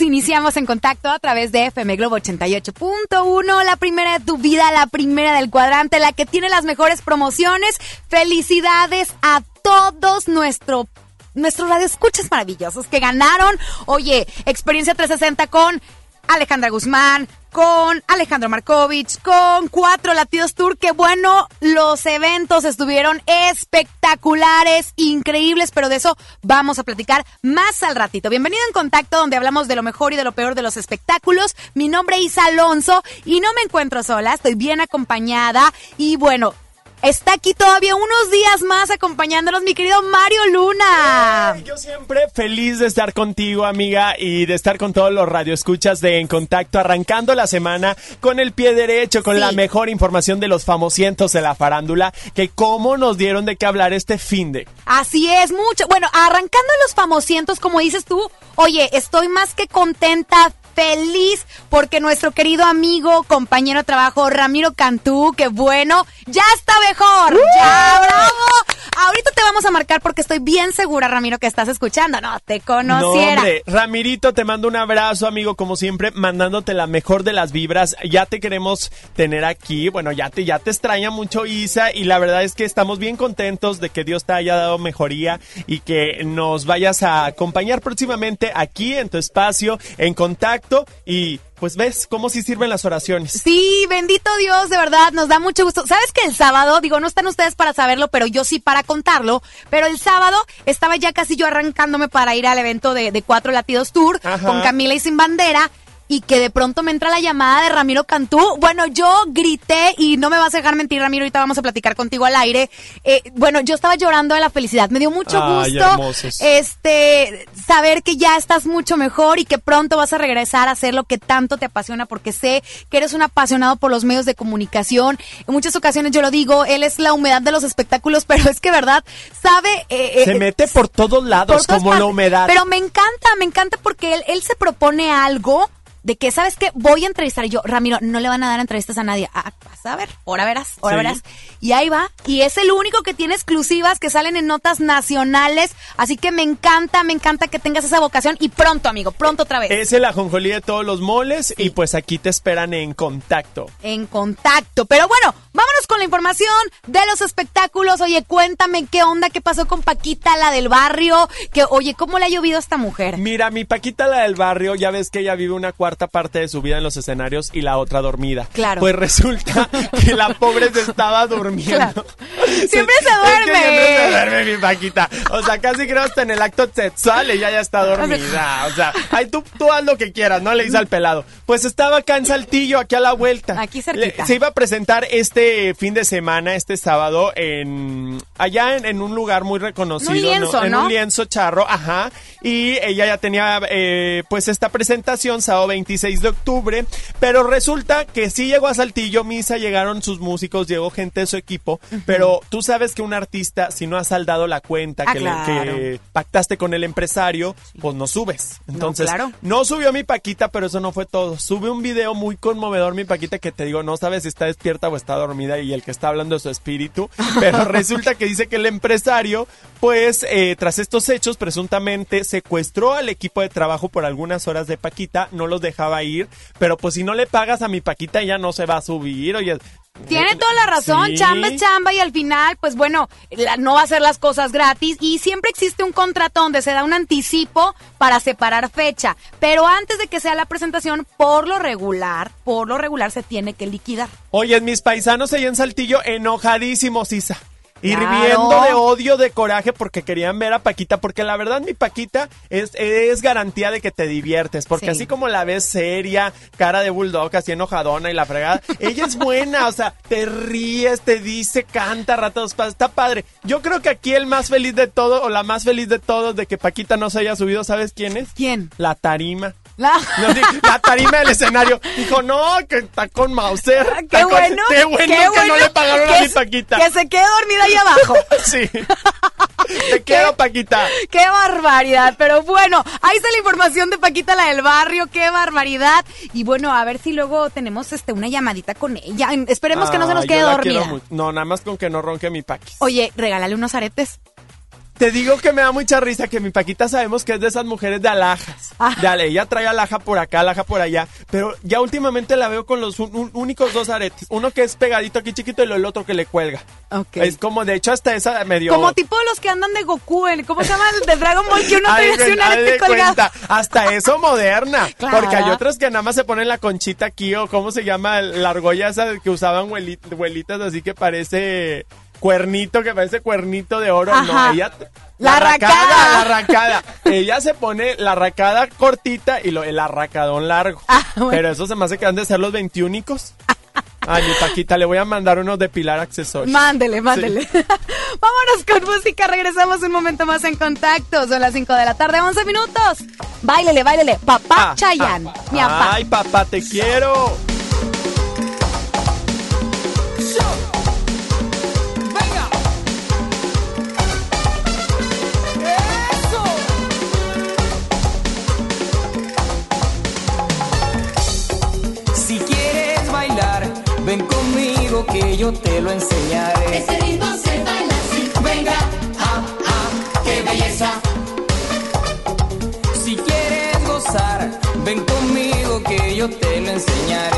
Iniciamos en contacto a través de FM Globo 88.1, la primera de tu vida, la primera del cuadrante, la que tiene las mejores promociones. Felicidades a todos nuestro nuestros radioescuchas maravillosos que ganaron. Oye, experiencia 360 con Alejandra Guzmán, con Alejandro Markovich, con Cuatro Latidos Tour. Que bueno, los eventos estuvieron espectaculares, increíbles, pero de eso vamos a platicar más al ratito. Bienvenido en Contacto, donde hablamos de lo mejor y de lo peor de los espectáculos. Mi nombre es Alonso y no me encuentro sola, estoy bien acompañada. Y bueno, Está aquí todavía unos días más acompañándonos mi querido Mario Luna. yo siempre feliz de estar contigo, amiga, y de estar con todos los radioescuchas de En Contacto, arrancando la semana con el pie derecho, con la mejor información de los famosientos de la farándula, que cómo nos dieron de qué hablar este fin de. Así es, mucho. Bueno, arrancando los famosientos, como dices tú, oye, estoy más que contenta feliz porque nuestro querido amigo, compañero de trabajo, Ramiro Cantú, que bueno, ya está mejor. ¡Ya, bravo! Ahorita te vamos a marcar porque estoy bien segura, Ramiro, que estás escuchando. No, te conociera. No, hombre, Ramirito, te mando un abrazo, amigo, como siempre, mandándote la mejor de las vibras. Ya te queremos tener aquí. Bueno, ya te, ya te extraña mucho Isa y la verdad es que estamos bien contentos de que Dios te haya dado mejoría y que nos vayas a acompañar próximamente aquí en tu espacio, en contacto y pues ves cómo sí sirven las oraciones. Sí, bendito Dios, de verdad, nos da mucho gusto. ¿Sabes que el sábado, digo, no están ustedes para saberlo, pero yo sí para contarlo, pero el sábado estaba ya casi yo arrancándome para ir al evento de, de Cuatro Latidos Tour con Camila y Sin Bandera y que de pronto me entra la llamada de Ramiro Cantú. Bueno, yo grité y no me vas a dejar mentir, Ramiro, ahorita vamos a platicar contigo al aire. Eh, bueno, yo estaba llorando de la felicidad. Me dio mucho gusto este saber que ya estás mucho mejor y que pronto vas a regresar a hacer lo que tanto te apasiona porque sé que eres un apasionado por los medios de comunicación. En muchas ocasiones yo lo digo, él es la humedad de los espectáculos, pero es que verdad sabe eh, eh, se mete por todos lados como la humedad. Pero me encanta, me encanta porque él él se propone algo de que, ¿sabes qué? Voy a entrevistar. Y yo, Ramiro, no le van a dar entrevistas a nadie. Ah, vas a ver, ahora verás, ahora verás. Y ahí va. Y es el único que tiene exclusivas que salen en notas nacionales. Así que me encanta, me encanta que tengas esa vocación. Y pronto, amigo, pronto otra vez. Es el ajonjolí de todos los moles. Y pues aquí te esperan en contacto. En contacto. Pero bueno, vámonos con la información de los espectáculos. Oye, cuéntame qué onda, qué pasó con Paquita, la del barrio. Que, oye, ¿cómo le ha llovido a esta mujer? Mira, mi Paquita, la del barrio, ya ves que ella vive una cuarta parte de su vida en los escenarios y la otra dormida. Claro. Pues resulta que la pobre se estaba durmiendo. Siempre se duerme. siempre se duerme mi Paquita. O sea, casi creo hasta en el acto sexual ella ya está dormida. O sea, ay, tú, tú haz lo que quieras, no le dice al pelado. Pues estaba acá en Saltillo, aquí a la vuelta. Aquí cerquita. se iba a presentar este fin de semana, este sábado, en allá en, un lugar muy reconocido. Un lienzo, En un lienzo charro, ajá. Y ella ya tenía, eh, pues, esta presentación sábado 20 26 de octubre, pero resulta que sí llegó a Saltillo, Misa, llegaron sus músicos, llegó gente de su equipo, pero tú sabes que un artista, si no ha saldado la cuenta ah, que, le, pactaste con el empresario, pues no subes. Entonces, no, no, subió mi Paquita, pero eso no fue todo. Sube un video muy conmovedor, mi Paquita, que te digo, no sabes si está despierta o está dormida y el que está hablando es su espíritu, pero resulta que dice que el empresario, pues, eh, tras estos hechos, presuntamente secuestró al equipo de trabajo por algunas horas de Paquita, no los dejó a ir, pero pues si no le pagas a mi Paquita ella no se va a subir, oye. Tiene toda la razón, chamba es chamba y al final, pues bueno, no va a hacer las cosas gratis y siempre existe un contrato donde se da un anticipo para separar fecha, pero antes de que sea la presentación, por lo regular, por lo regular se tiene que liquidar. Oye, mis paisanos ahí en Saltillo enojadísimos, Isa hirviendo de odio, de coraje, porque querían ver a Paquita, porque la verdad mi Paquita es, es garantía de que te diviertes, porque así como la ves seria, cara de bulldog, así enojadona y la fregada, ella es buena, o sea, te ríes, te dice, canta, ratos, está padre. Yo creo que aquí el más feliz de todo, o la más feliz de todos de que Paquita no se haya subido, ¿sabes quién es? ¿Quién? La tarima. La... tarima del escenario. Dijo, no, que está con Mauser. Ah, qué bueno. qué bueno que no le pagaron a mi Paquita. Que se quede dormida ahí abajo. sí. Te quedo, Paquita. Qué barbaridad. Pero bueno, ahí está la información de Paquita, la del barrio. Qué barbaridad. Y bueno, a ver si luego tenemos este una llamadita con ella. Esperemos que no se nos quede dormida. No, nada más con que no ronque mi Paquis. Oye, regálale unos aretes. Te digo que me da mucha risa que mi Paquita sabemos que es de esas mujeres de alhajas. Ah. Dale, ella trae alhaja por acá, alhaja por allá. Pero ya últimamente la veo con los únicos dos aretes. Uno que es pegadito aquí chiquito y el otro que le cuelga. Ok. Es como, de hecho, hasta esa medio. Como tipo los que andan de Goku, ¿cómo se llama el de Dragon Ball? Que uno trae un arete colgado. Hasta eso moderna. Porque hay otros que nada más se ponen la conchita aquí o cómo se llama la argolla esa que usaban huelitas así que parece cuernito que parece cuernito de oro. No, ella. La, racada, La arracada. ella se pone la racada cortita y lo, el arracadón largo. Ah, Pero eso se me hace que han de ser los veintiúnicos. Ay, mi Paquita, le voy a mandar unos de pilar accesorios. Mándele, mándele. Vámonos con música, regresamos un momento más en contacto. Son las 5 de la tarde, 11 minutos. Báilele, báilele. Papá ah, Chayan, ah, mi papá. Ay, papá, te quiero. que yo te lo enseñaré. Ese ritmo se baila así, venga, ah, ah, qué belleza. Si quieres gozar, ven conmigo que yo te lo enseñaré.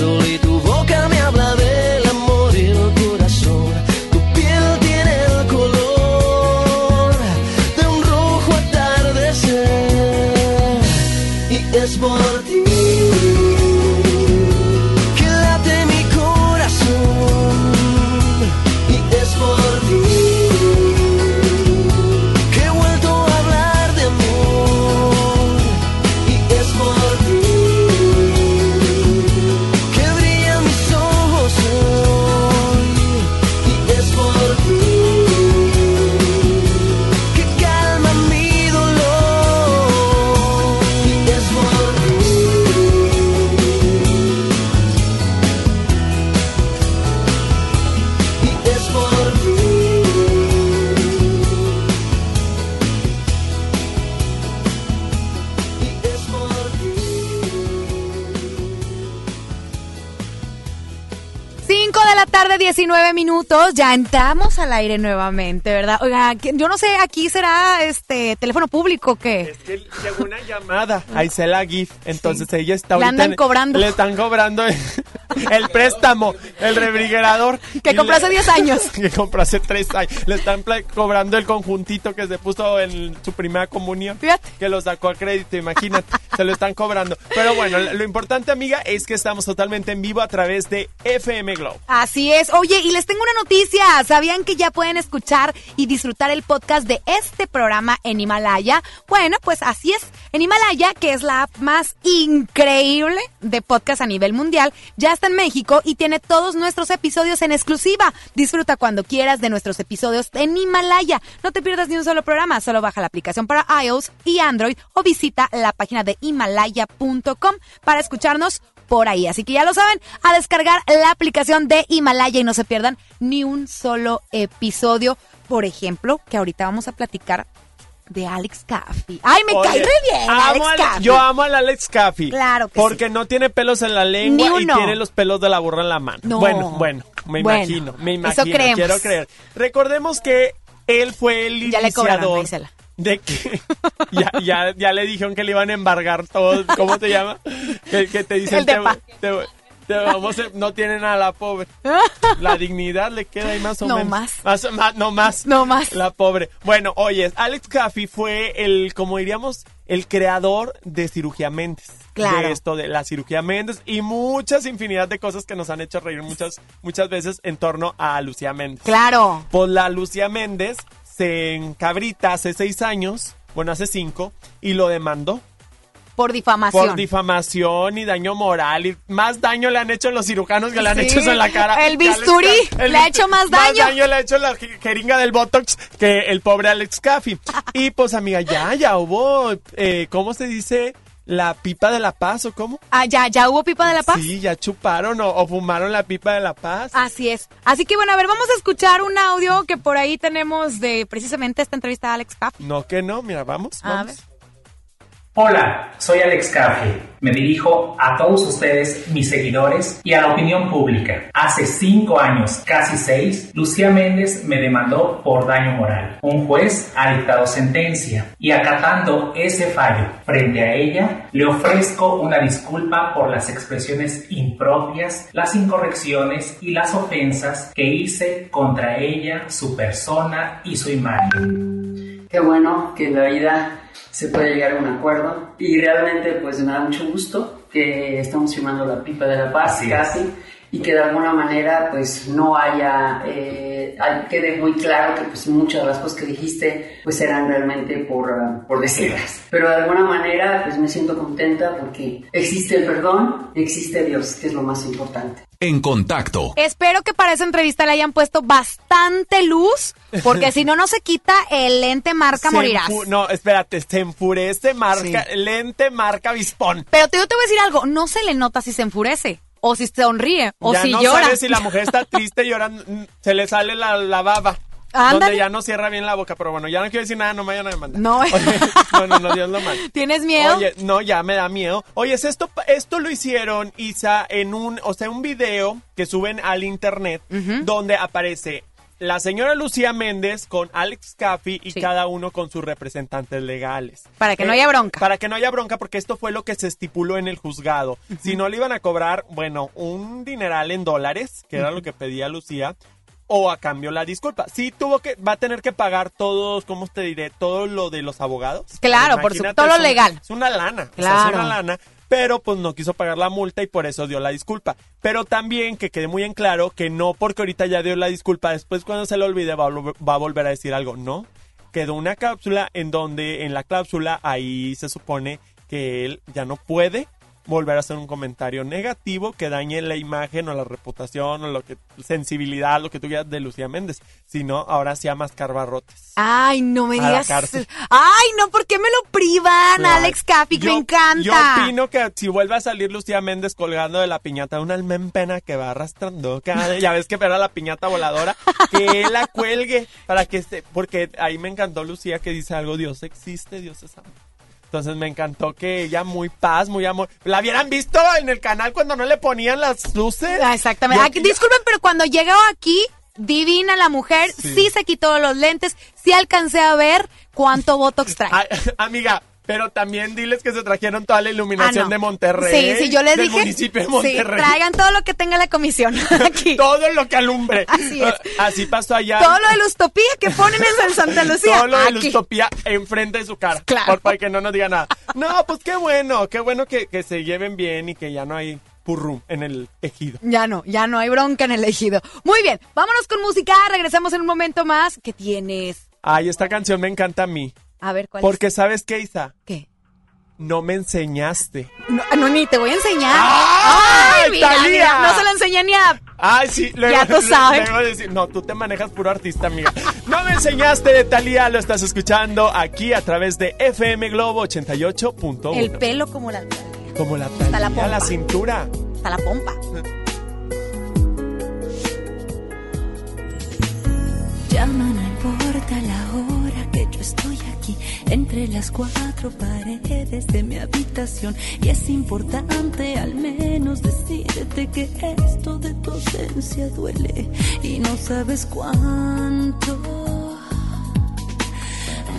Lentamente al Ya entramos al aire nuevamente, ¿verdad? Oiga, que- yo no sé, aquí será este teléfono público o qué. Es que llegó una llamada a Isela GIF, entonces Sí. ella está Le ahorita andan en- cobrando. Le están cobrando el, préstamo, el refrigerador. Que compró hace 10 años. Que compró hace 3 años. Le están cobrando el conjuntito que se puso en su primera comunión. Fíjate. Que lo sacó a crédito, imagínate. se lo están cobrando. Pero bueno, lo lo importante, amiga, es que estamos totalmente en vivo a través de FM Globo. Así es. Oye, y les tengo una noticia. ¿Sabían que ya pueden escuchar y disfrutar el podcast de este programa en Himalaya? Bueno, pues así es. En Himalaya, que es la app más increíble de podcast a nivel mundial, ya está en México y tiene todos nuestros episodios en exclusiva. Disfruta cuando quieras de nuestros episodios en Himalaya. No te pierdas ni un solo programa. Solo baja la aplicación para iOS y Android o visita la página de himalaya.com para escucharnos por ahí. Así que ya lo saben, a descargar la aplicación de Himalaya y no se pierdan ni un solo episodio. Por ejemplo, que ahorita vamos a platicar de Alex Caffey. Ay, me Oye, cae re bien, amo Alex al- Caffey. Yo amo al Alex Caffey. Claro que Porque no tiene pelos en la lengua y tiene los pelos de la burra en la mano. No. Bueno, bueno, me Bueno, imagino, me eso imagino, creemos. quiero creer. Recordemos que él fue el Ya le cobraron, iniciador de que ya, ya, ya le dijeron que le iban a embargar todo, ¿cómo te llama? Que, que te dicen te, te- vamos a- no tiene nada la pobre. La dignidad le queda ahí más o No menos. más. Más, más- no más. No más. La pobre. Bueno, oye, Alex Caffey fue el, como diríamos, el creador de Cirugía Méndez. Claro. De esto de la cirugía Méndez y muchas infinidad de cosas que nos han hecho reír muchas, muchas veces en torno a Lucía Méndez. Claro. Pues la Lucía Méndez se encabrita hace seis años, bueno, hace cinco, y lo demandó Por difamación. por difamación y daño moral. Y más daño le han hecho los cirujanos que le han Sí, hecho eso en la cara. el que Alex bisturí Caffey. le ha hecho más daño. Más daño le ha hecho la je- jeringa del Botox que el pobre Alex Caffey. Y pues, amiga, ya, ya hubo, eh, ¿cómo se dice? La pipa de la paz, ¿o cómo? Ah, ya, ya hubo pipa de la paz. Sí, ya chuparon o, o fumaron la pipa de la paz. Así es. Así que bueno, a ver, vamos a escuchar un audio que por ahí tenemos de precisamente esta entrevista a Alex Caffey. No que no, mira, vamos, A vamos. ver. Hola, soy Alex Caffey. Me dirijo a todos ustedes, mis seguidores, y a la opinión pública. Hace cinco años, casi seis, Lucía Méndez me demandó por daño moral. Un juez ha dictado sentencia y acatando ese fallo frente a ella, le ofrezco una disculpa por las expresiones impropias, las incorrecciones y las ofensas que hice contra ella, su persona y su imagen. Qué bueno que la vida se puede llegar a un acuerdo y realmente pues me da mucho gusto que estamos firmando la pipa de la paz Así es. Y que de alguna manera pues no haya, eh, quede muy claro que pues muchas de las cosas que dijiste pues eran realmente por, ah, por decirlas. Pero de alguna manera pues me siento contenta porque existe el perdón, existe Dios, que es lo más importante. En contacto. Espero que para esa entrevista le hayan puesto bastante luz, porque si no, no se quita el lente marca Se morirás. No, espérate, se enfurece marca, Sí. lente marca Vispón. Pero te, yo te voy a decir algo, no se le nota si se enfurece, o si sonríe, o ya si no llora. sabes si la mujer está triste llorando, se le sale la, la baba. Ándale. Donde ya no cierra bien la boca, pero bueno, ya no quiero decir nada, no me vayan a demandar. No. Oye, no, no, no, Dios lo mal. ¿Tienes miedo? Oye, no, ya me da miedo. Oye, es esto, esto lo hicieron, Isa, en un, o sea, un video que suben al internet, donde aparece la señora Lucía Méndez con Alex Caffey y Sí. cada uno con sus representantes legales. Eh, Para que no haya bronca. Para que no haya bronca, porque esto fue lo que se estipuló en el juzgado. Si no le iban a cobrar, bueno, un dineral en dólares, que era lo que pedía Lucía, o a cambio la disculpa. Sí tuvo que, va a tener que pagar todos, ¿cómo te diré? Todo lo de los abogados. Claro, por su- Imagínate, todo lo legal. Es una lana. o sea, Claro. es una lana. Pero pues no quiso pagar la multa y por eso dio la disculpa. Pero también que quede muy en claro que no porque ahorita ya dio la disculpa, después cuando se le olvide va va a volver a decir algo. No. Quedó una cápsula en donde en la cláusula ahí se supone que él ya no puede volver a hacer un comentario negativo que dañe la imagen o la reputación o lo que sensibilidad, lo que tú quieras de Lucía Méndez, sino ahora sí a mascar barrotes. Ay, no me digas. Ay, no, ¿por qué me lo privan, Claro. Alex? Yo- Me encanta. Yo opino que si vuelve a salir Lucía Méndez colgando de la piñata, un alma en pena que va arrastrando cada ya ves que era la piñata voladora, que la cuelgue para que se, porque ahí me encantó Lucía que dice algo, Dios existe, Dios es amor. Entonces me encantó que ella muy paz, muy amor. ¿La hubieran visto en el canal cuando no le ponían las luces? Ah, Exactamente. Yo- Aquí- disculpen, pero cuando llegó aquí, divina la mujer, sí. Sí. se quitó los lentes, sí alcancé a ver cuánto botox trae. Ay, amiga, pero también diles que se trajeron toda la iluminación Ah, no. de Monterrey. Sí, sí, yo les del dije. municipio de Sí, Monterrey. traigan todo lo que tenga la comisión aquí. todo lo que alumbre. Así es. Así pasó allá. Todo lo de la utopía que ponen en San Santa Lucía. Todo lo de la utopía enfrente de su cara. Claro. Por, para que no nos diga nada. No, pues qué bueno, qué bueno que, que se lleven bien y que ya no hay purrum en el ejido. Ya no, ya no hay bronca en el ejido. Muy bien, vámonos con música, regresamos en un momento más. ¿Qué tienes? Ay, esta canción me encanta a mí. A ver, ¿cuál Porque ¿sabes qué, Isa? es? ¿Qué? No me enseñaste. No, no, ni te voy a enseñar. ¡Ay, mira, Thalía! mira, no se lo enseñé ni a... Ay, sí, luego, Ya tú sabes. luego decir, no, tú te manejas puro artista, amiga. No me enseñaste de Talía, lo estás escuchando aquí a través de FM Globo 88.1. El pelo como la... Como la Hasta la pompa. la cintura. Hasta la pompa. Llama, no importa la hora que yo estoy entre las cuatro paredes de mi habitación. Y es importante al menos decirte que esto de tu ausencia duele y no sabes cuánto.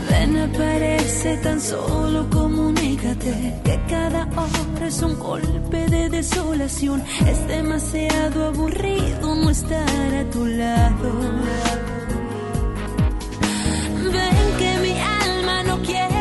Ven, aparece tan solo comunícate que cada hora es un golpe de desolación. Es demasiado aburrido no estar a tu lado. No quiere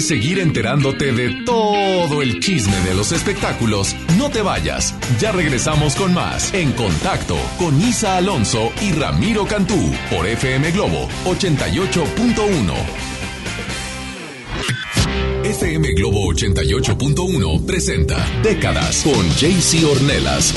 Seguir enterándote de todo el chisme de los espectáculos, no te vayas. Ya regresamos con más En Contacto con Isa Alonso y Ramiro Cantú por FM Globo 88.1. FM Globo 88.1 presenta Décadas con JC Ornelas.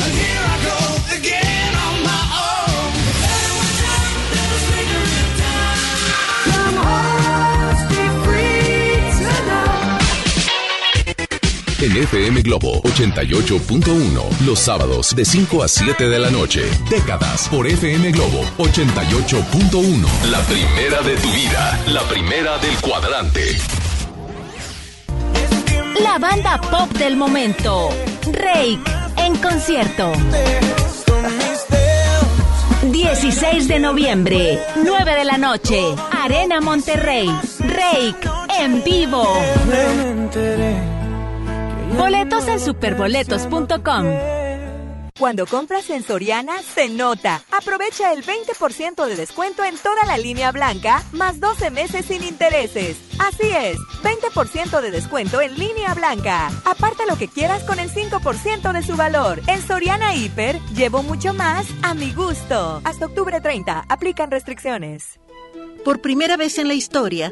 En FM Globo 88.1, los sábados de 5 a 7 de la noche. Décadas por FM Globo 88.1. La primera de tu vida, la primera del cuadrante. La banda pop del momento. Rake en concierto. 16 de noviembre, 9 de la noche, Arena Monterrey. Rake en vivo. Boletos en superboletos.com. Cuando compras en Soriana, se nota. Aprovecha el 20% de descuento en toda la línea blanca, más 12 meses sin intereses. Así es, 20% de descuento en línea blanca. Aparta lo que quieras con el 5% de su valor. En Soriana Hiper, llevo mucho más a mi gusto. Hasta octubre 30, aplican restricciones. Por primera vez en la historia,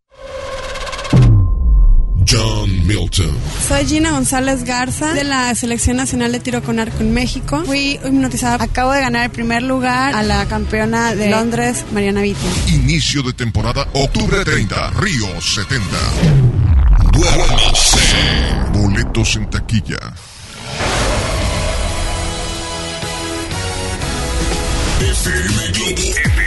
John Milton. Soy Gina González Garza de la Selección Nacional de Tiro con Arco en México. Fui hipnotizada. Acabo de ganar el primer lugar a la campeona de Londres, Mariana Vitti. Inicio de temporada, octubre 30, Río 70. Duérmase. Boletos en taquilla. FM Globo.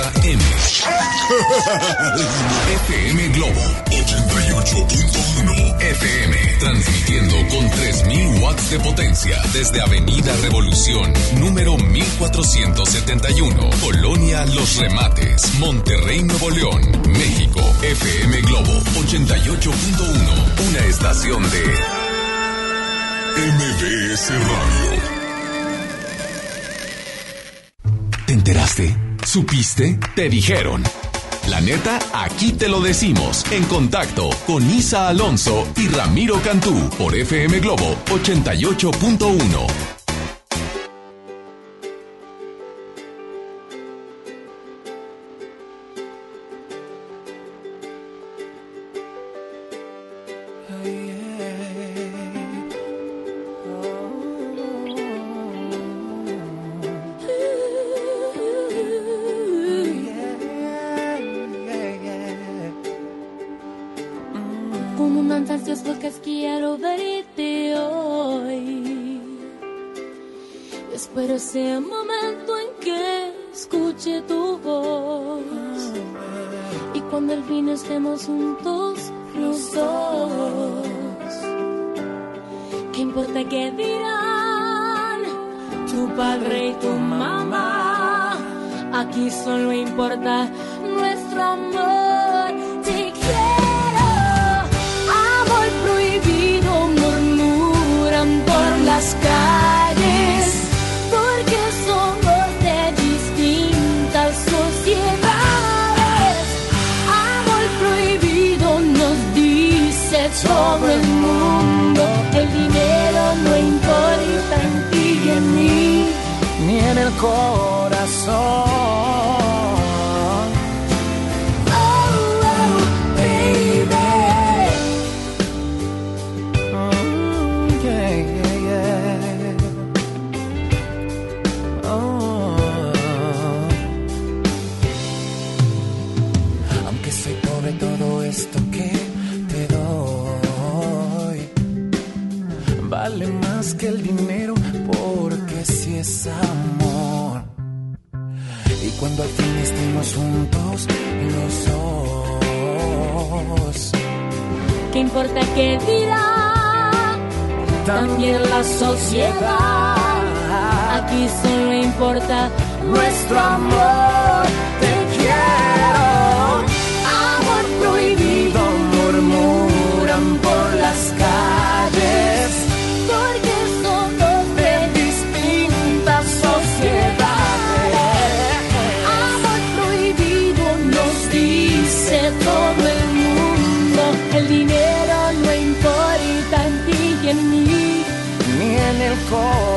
88.1. XHJM. FM Globo 88.1 FM. Transmitiendo con 3000 watts de potencia desde Avenida Revolución, número 1471, Colonia Los Remates, Monterrey, Nuevo León, México. FM Globo 88.1. Una estación de MBS Radio. ¿Te enteraste? ¿Supiste? Te dijeron. La neta, aquí te lo decimos. En contacto con Isa Alonso y Ramiro Cantú por FM Globo 88.1. todo el mundo. El dinero no importa en ti y en mí. ni en el corazón. Importa qué dirá? También la sociedad. Aquí solo importa nuestro amor. En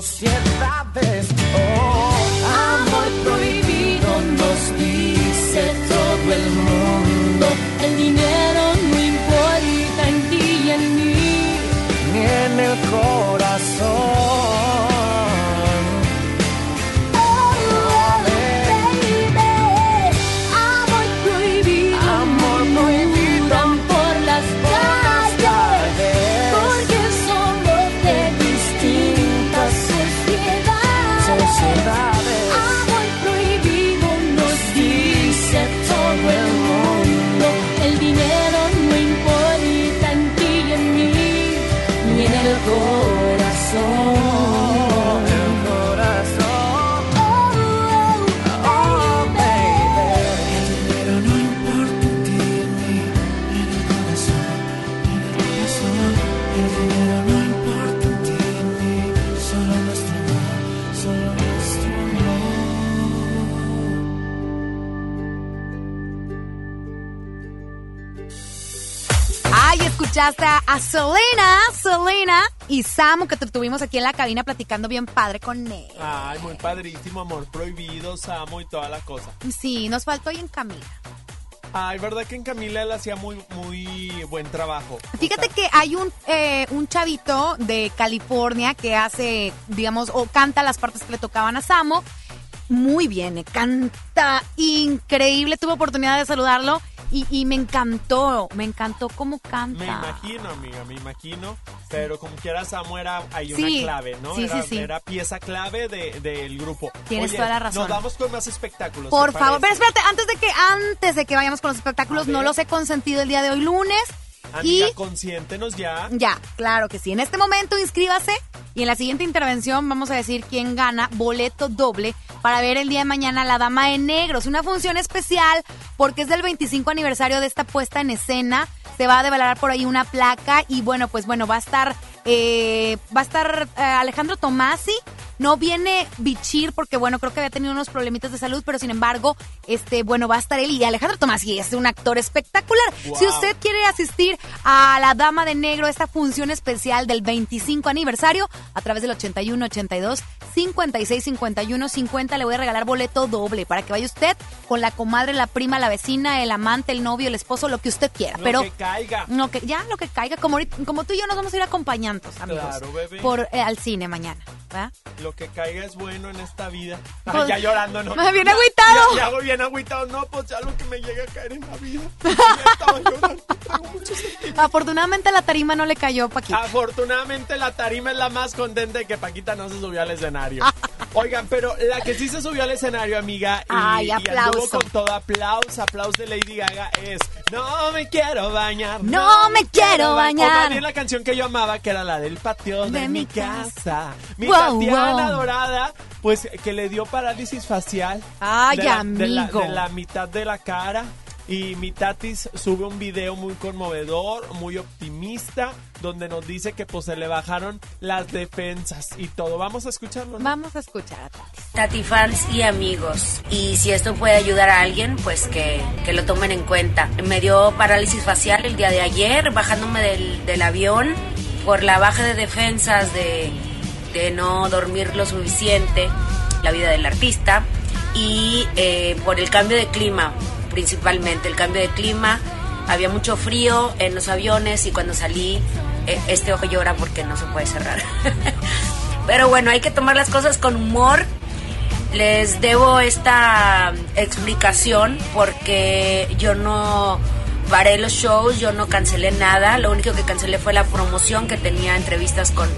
sociedades. A, Selena, Selena y Samu que tuvimos aquí en la cabina platicando bien padre con él. Ay, muy padrísimo, amor prohibido, Samo y toda la cosa. Sí, nos faltó ahí en Camila. Ay, verdad que en Camila él hacía muy, muy buen trabajo. Fíjate que hay un, eh, un chavito de California que hace, digamos, o canta las partes que le tocaban a Samo. Muy bien, eh, canta increíble. Tuve oportunidad de saludarlo y, y me encantó, me encantó cómo canta. Me imagino, amiga, me imagino. Pero como quiera, Samo era ahí Sí, una clave, ¿no? sí, era, sí, sí. era pieza clave de- del grupo. Tienes Oye, toda la razón. Nos vamos con más espectáculos. Por ¿te favor, pero espérate, antes de que antes de que vayamos con los espectáculos, no los he consentido el día de hoy lunes. Amiga, y consiéntenos ya. ya, claro que sí. En este momento inscríbase y en la siguiente intervención vamos a decir quién gana boleto doble para ver el día de mañana La Dama de Negros. Una función especial porque es del 25 aniversario de esta puesta en escena. Se va a develar por ahí una placa y bueno, pues bueno, va a estar eh, va a estar eh, Alejandro Tomasi. No viene Bichir porque, bueno, creo que había tenido unos problemitas de salud, pero sin embargo, este, bueno, va a estar él y Alejandro Tomasi es un actor espectacular. Si usted quiere asistir a La Dama de Negro, esta función especial del 25 aniversario, a través del 81 82 56 51 50, le voy a regalar boleto doble para que vaya usted con la comadre, la prima, la vecina, el amante, el novio, el esposo, lo que usted quiera. Lo pero que caiga. Lo que, ya, lo que caiga. Como, como tú y yo nos vamos a ir acompañantes, amigos. Claro, bebé. Por, eh, al cine mañana. ¿verdad? Lo que caiga es bueno en esta vida. Ay, Pues- ya llorando, ¿no? Me viene Ya- agüitado. Ya, ya hago bien agüitado. No, pues ya lo que me llega a caer en la vida. Estaba llorando. Afortunadamente la tarima no le cayó, Paquita. Afortunadamente la tarima es la más contenta de que Paquita no se subió al escenario. Oigan, pero la que sí se subió al escenario, amiga, y, Ay, y aplauso. con todo aplauso, aplauso de Lady Gaga es No me quiero bañar. No me quiero ba-". bañar. O bien la canción que yo amaba, que era la del patio de, De mi casa. Mi Wow, Tatiana wow. dorada, pues que le dio parálisis facial. Ay, de la, de la- amigo. de la mitad de la cara. Y mi tatis sube un video muy conmovedor, muy optimista, donde nos dice que pues se le bajaron las defensas y todo. Vamos a escucharlo. ¿no? Vamos a escuchar a Tati. Tati fans y amigos. Y si esto puede ayudar a alguien, pues que, que lo tomen en cuenta. Me dio parálisis facial el día de ayer, bajándome del, del avión por la baja de defensas de, de no dormir lo suficiente, la vida del artista, y eh, por el cambio de clima, principalmente. El cambio de clima, había mucho frío en los aviones y cuando salí, eh, este ojo llora porque no se puede cerrar. Pero bueno, hay que tomar las cosas con humor. Les debo esta explicación porque yo no paré los shows, yo no cancelé nada. Lo único que cancelé fue la promoción que tenía entrevistas con,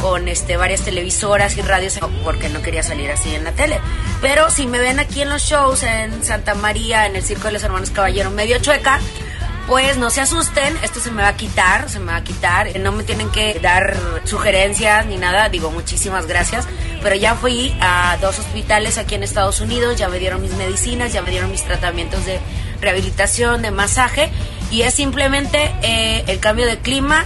con este, varias televisoras y radios porque no quería salir así en la tele. Pero si me ven aquí en los shows en Santa María, en el Circo de los Hermanos Caballero, medio chueca, pues no se asusten, esto se me va a quitar, se me va a quitar. No me tienen que dar sugerencias ni nada, digo muchísimas gracias. Pero ya fui a dos hospitales aquí en Estados Unidos, ya me dieron mis medicinas, ya me dieron mis tratamientos de rehabilitación, de masaje. Y es simplemente eh, el cambio de clima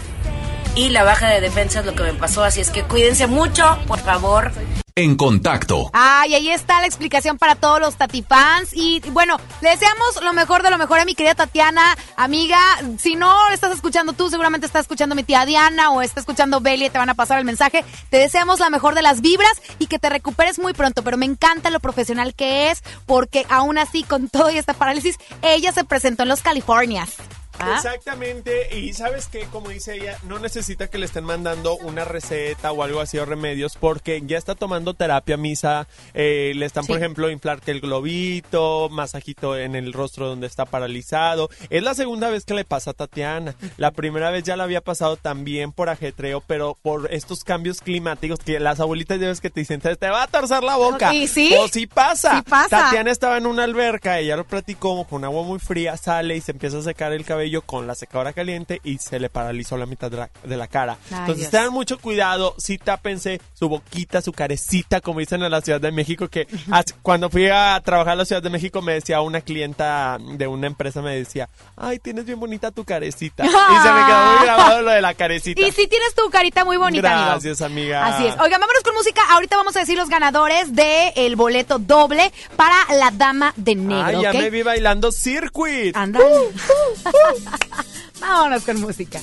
y la baja de defensas lo que me pasó. Así es que cuídense mucho, por favor. En contacto. Ay, ahí está la explicación para todos los Tatifans. Y bueno, le deseamos lo mejor de lo mejor a mi querida Tatiana, amiga. Si no estás escuchando tú, seguramente está escuchando mi tía Diana o está escuchando Belly y te van a pasar el mensaje. Te deseamos la mejor de las vibras y que te recuperes muy pronto. Pero me encanta lo profesional que es, porque aún así, con todo y esta parálisis, ella se presentó en los Californias. ¿Ah? Exactamente, y sabes que, como dice ella, no necesita que le estén mandando una receta o algo así o remedios, porque ya está tomando terapia misa, eh, le están, por ejemplo, inflar que el globito, masajito en el rostro donde está paralizado. Es la segunda vez que le pasa a Tatiana. La primera vez ya la había pasado también por ajetreo, pero por estos cambios climáticos que las abuelitas ya ves que te dicen, te te va a torcer la boca. ¿Y sí? O sí pasa. Sí pasa. Tatiana estaba en una alberca, ella lo platicó con agua muy fría, sale y se empieza a secar el cabello con la secadora caliente y se le paralizó la mitad de la, de la cara. Ay, Entonces Dios. tengan mucho cuidado, sí tápense su boquita, su carecita, como dicen en la Ciudad de México, que cuando fui a trabajar a la Ciudad de México me decía una clienta de una empresa, me decía, ay, tienes bien bonita tu carecita. Y se me quedó muy grabado lo de la carecita. Y si tienes tu carita muy bonita, amigo. Gracias, amiga. Así es. Oigan, vámonos con música. Ahorita vamos a decir los ganadores del el boleto doble para la dama de negro. Ay, ya me vi bailando circuit. Anda. vámonos con música.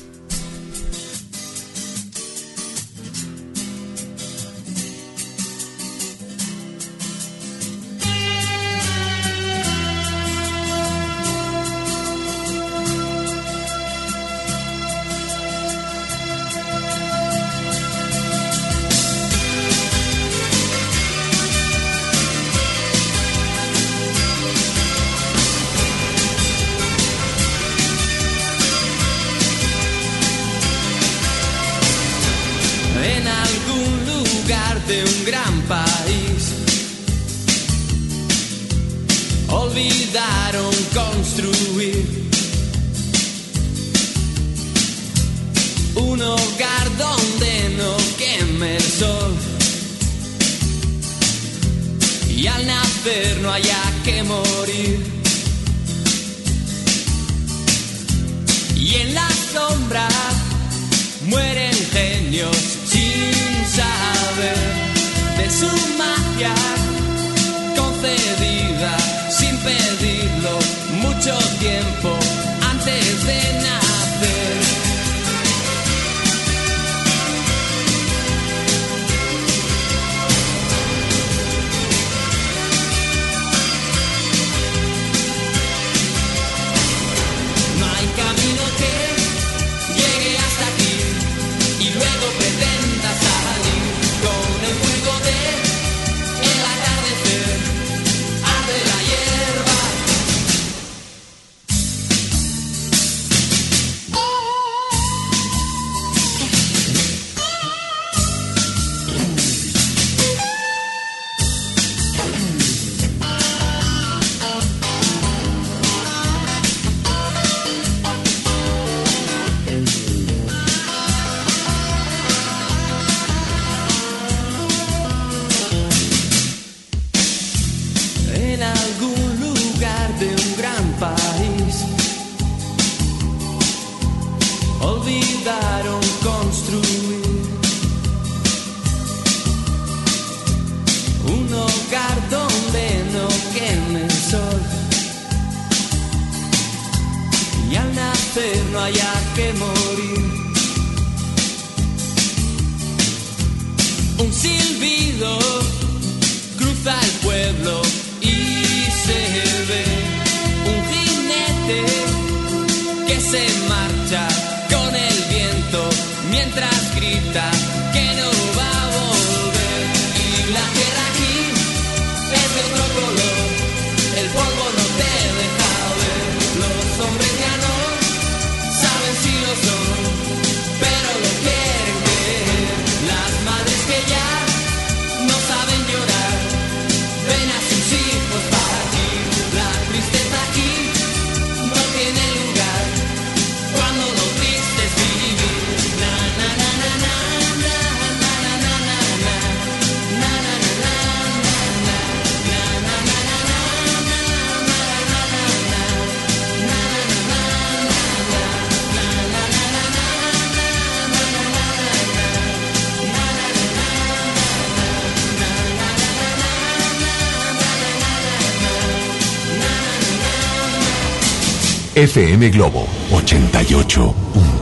FM Globo 88.1.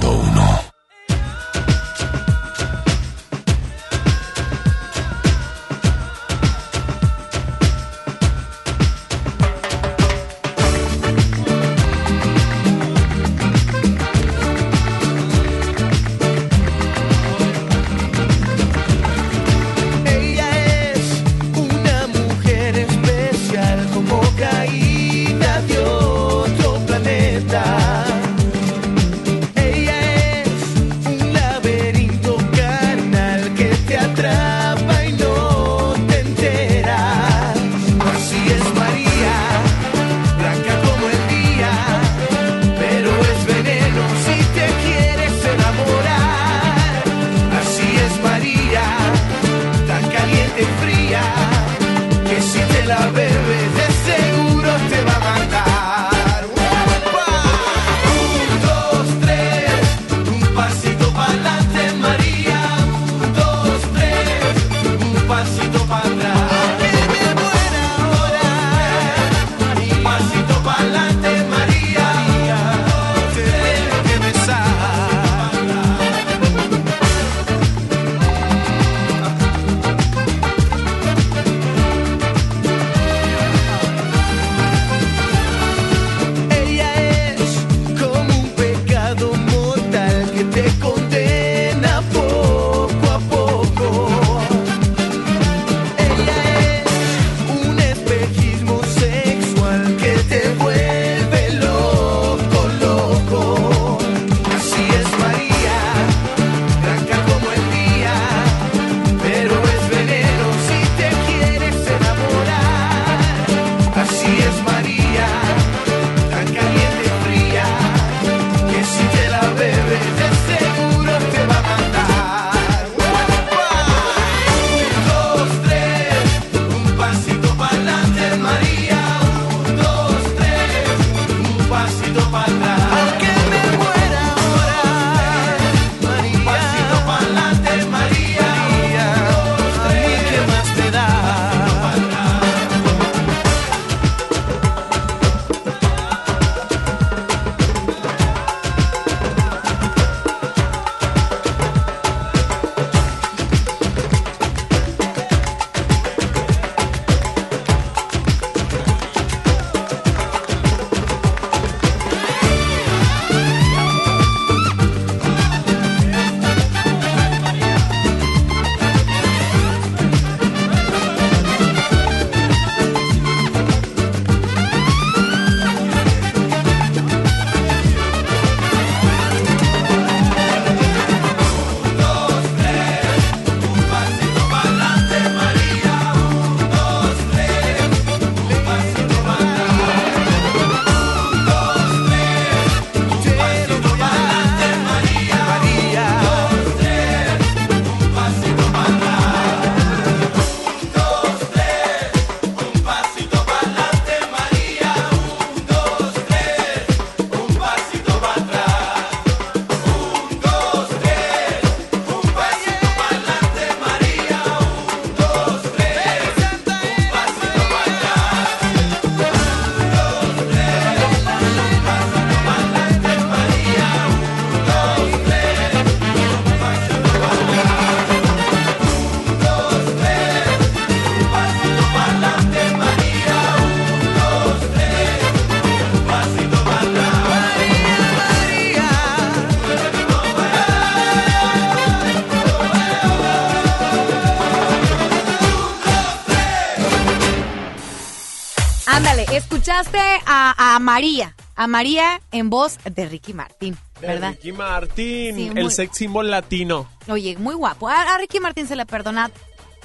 a María en voz de Ricky Martín, De ¿verdad? Ricky Martín, Sí, el sex symbol latino. Oye, muy guapo. A, a Ricky Martín se le perdona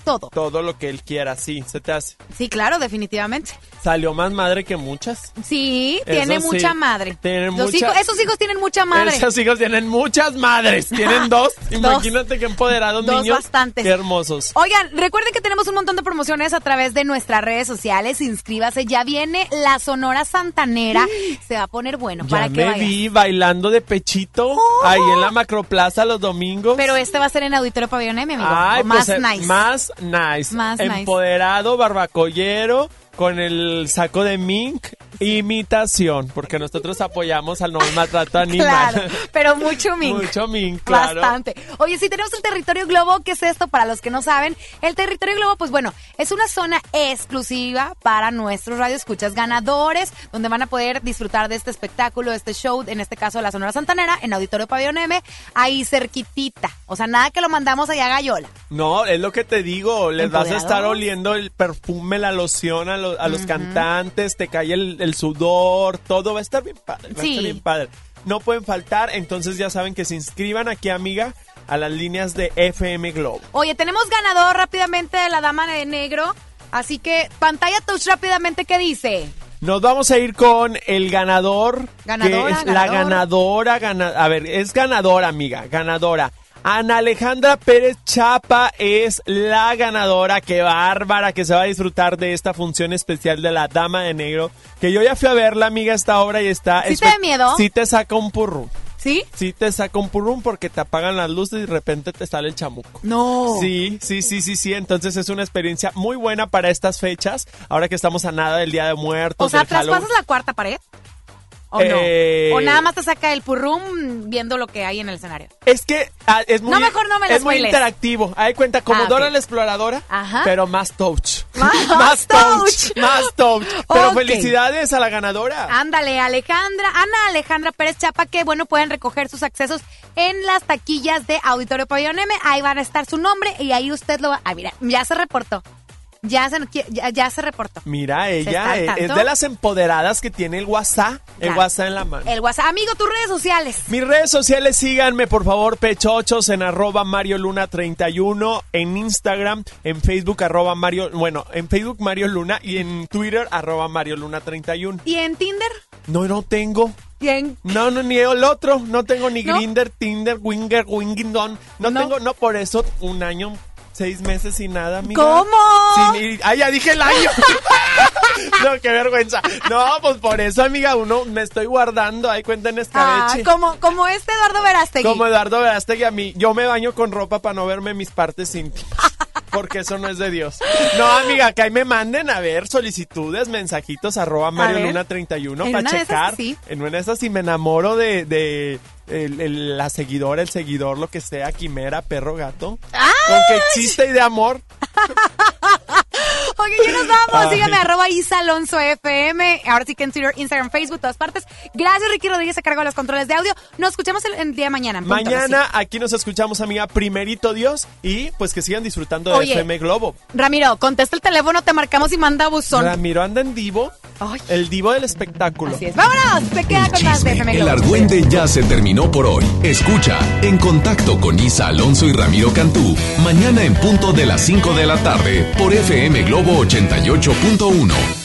todo. Todo lo que él quiera, sí, se te hace. Sí, claro, definitivamente. Salió más madre que muchas. Sí, Eso tiene sí, mucha madre. tiene Los mucha- hijos- esos hijos tienen mucha madre. Esos hijos tienen muchas madres. Tienen dos. Imagínate que empoderados Dos niños. bastantes. Qué hermosos. Oigan, recuerden que tenemos un montón de promociones a través de nuestras redes sociales. Inscríbase, ya viene la Sonora Santanera. Se va a poner bueno Ya para que me vayas. Vi bailando de pechito ahí en la macroplaza los domingos. Pero este va a ser en Auditorio Pabellón M, amigo. Ay, O más pues, eh, nice. Más nice. Más nice. Empoderado, barbacollero, con el saco de mink, imitación, porque nosotros apoyamos al no maltrato animal. Claro, pero mucho mink. Mucho mink, claro. Bastante. Oye, si tenemos el territorio globo, ¿qué es esto para los que no saben? El territorio globo, pues bueno, es una zona exclusiva para nuestros radioescuchas ganadores, donde van a poder disfrutar de este espectáculo, de este show, en este caso de la Sonora Santanera, en Auditorio Pabellón M, ahí cerquitita. O sea, nada que lo mandamos allá a Gallola. No, es lo que te digo, les vas a estar oliendo el perfume, la loción a, lo- a los cantantes, te cae el, el sudor, todo va a estar bien padre, va a estar bien padre. No pueden faltar, entonces ya saben que se inscriban aquí, amiga, a las líneas de FM Globo. Oye, tenemos ganador rápidamente de la Dama de Negro, así que pantalla touch rápidamente, ¿qué dice? Nos vamos a ir con el ganador. Ganadora, que es la ganador. ganadora, gana- a ver, es ganadora, amiga, ganadora. Ana Alejandra Pérez Chapa es la ganadora, qué bárbara, que se va a disfrutar de esta función especial de la Dama de Negro. Que yo ya fui a verla, amiga, esta obra y está... ¿Sí te da miedo? Sí te saca un purrum. ¿Sí? Sí te saca un purrum porque te apagan las luces y de repente te sale el chamuco. No. Sí, sí, sí, sí, sí. Entonces es una experiencia muy buena para estas fechas. Ahora que estamos a nada del Día de Muertos. O sea. ¿traspasas la cuarta pared? ¿O Eh, no? ¿O nada más te saca el purrum viendo lo que hay en el escenario? Es que ah, es muy, No, mejor no me es muy interactivo. Hay cuenta como Ah. Dora la exploradora, Ajá. pero más touch. Más- touch. Más touch. Pero felicidades a la ganadora. Ándale, Alejandra, Ana Alejandra Pérez Chapa, que bueno, pueden recoger sus accesos en las taquillas de Auditorio Pabellón M. Ahí van a estar su nombre y ahí usted lo va. Ah, mira, ya se reportó. Ya se, ya, ya se reportó. Mira, ella es, de las empoderadas que tiene el WhatsApp, el. WhatsApp en la mano. El WhatsApp. Amigo, tus redes sociales. Mis redes sociales, síganme por favor, pechochos, en arroba Mario Luna 31, en Instagram, en Facebook, arroba Mario, bueno, en Facebook Mario Luna y en Twitter, arroba Mario Luna 31. ¿Y en Tinder? No, no tengo. ¿Y en No, no, ni el otro. No tengo ni ¿No? Grinder, Tinder, Winger, Wingingdon. No, No. tengo, no, por eso un año, seis meses y nada, amiga. ¿Cómo? Sin ir- ah, ya dije el año. no, qué vergüenza. No, pues por eso, amiga, uno me estoy guardando. Ahí cuenta en Ah, escabeche. como, como este Eduardo Verástegui. Como Eduardo Verástegui a mí, yo me baño con ropa para no verme mis partes íntimas. Porque eso no es de Dios. No, amiga, que ahí me manden a ver solicitudes, mensajitos, arroba Mario. Luna 31 En para checar. sí. En una de esas, si me enamoro de, de el- el- la seguidora, el seguidor, lo que sea, quimera, perro, gato. Con que existe y de amor. Ok, ya nos vamos. Ay. Síganme, arroba Isa Alonso FM. Ahora sí que en Twitter, Instagram, Facebook, todas partes. Gracias, Ricky Rodríguez, a cargo de los controles de audio. Nos escuchamos el, el día de mañana. Mañana aquí nos escuchamos, amiga, primerito Dios. Y pues que sigan disfrutando de Oye. FM Globo. Ramiro, contesta el teléfono, te marcamos y manda buzón. Ramiro anda en divo. El divo del espectáculo. Así es. ¡Vámonos! Se queda con más de FM El Globo. argüende ya se terminó por hoy. Escucha En Contacto con Isa Alonso y Ramiro Cantú mañana en punto de las 5 de la tarde por FM Globo 88.1.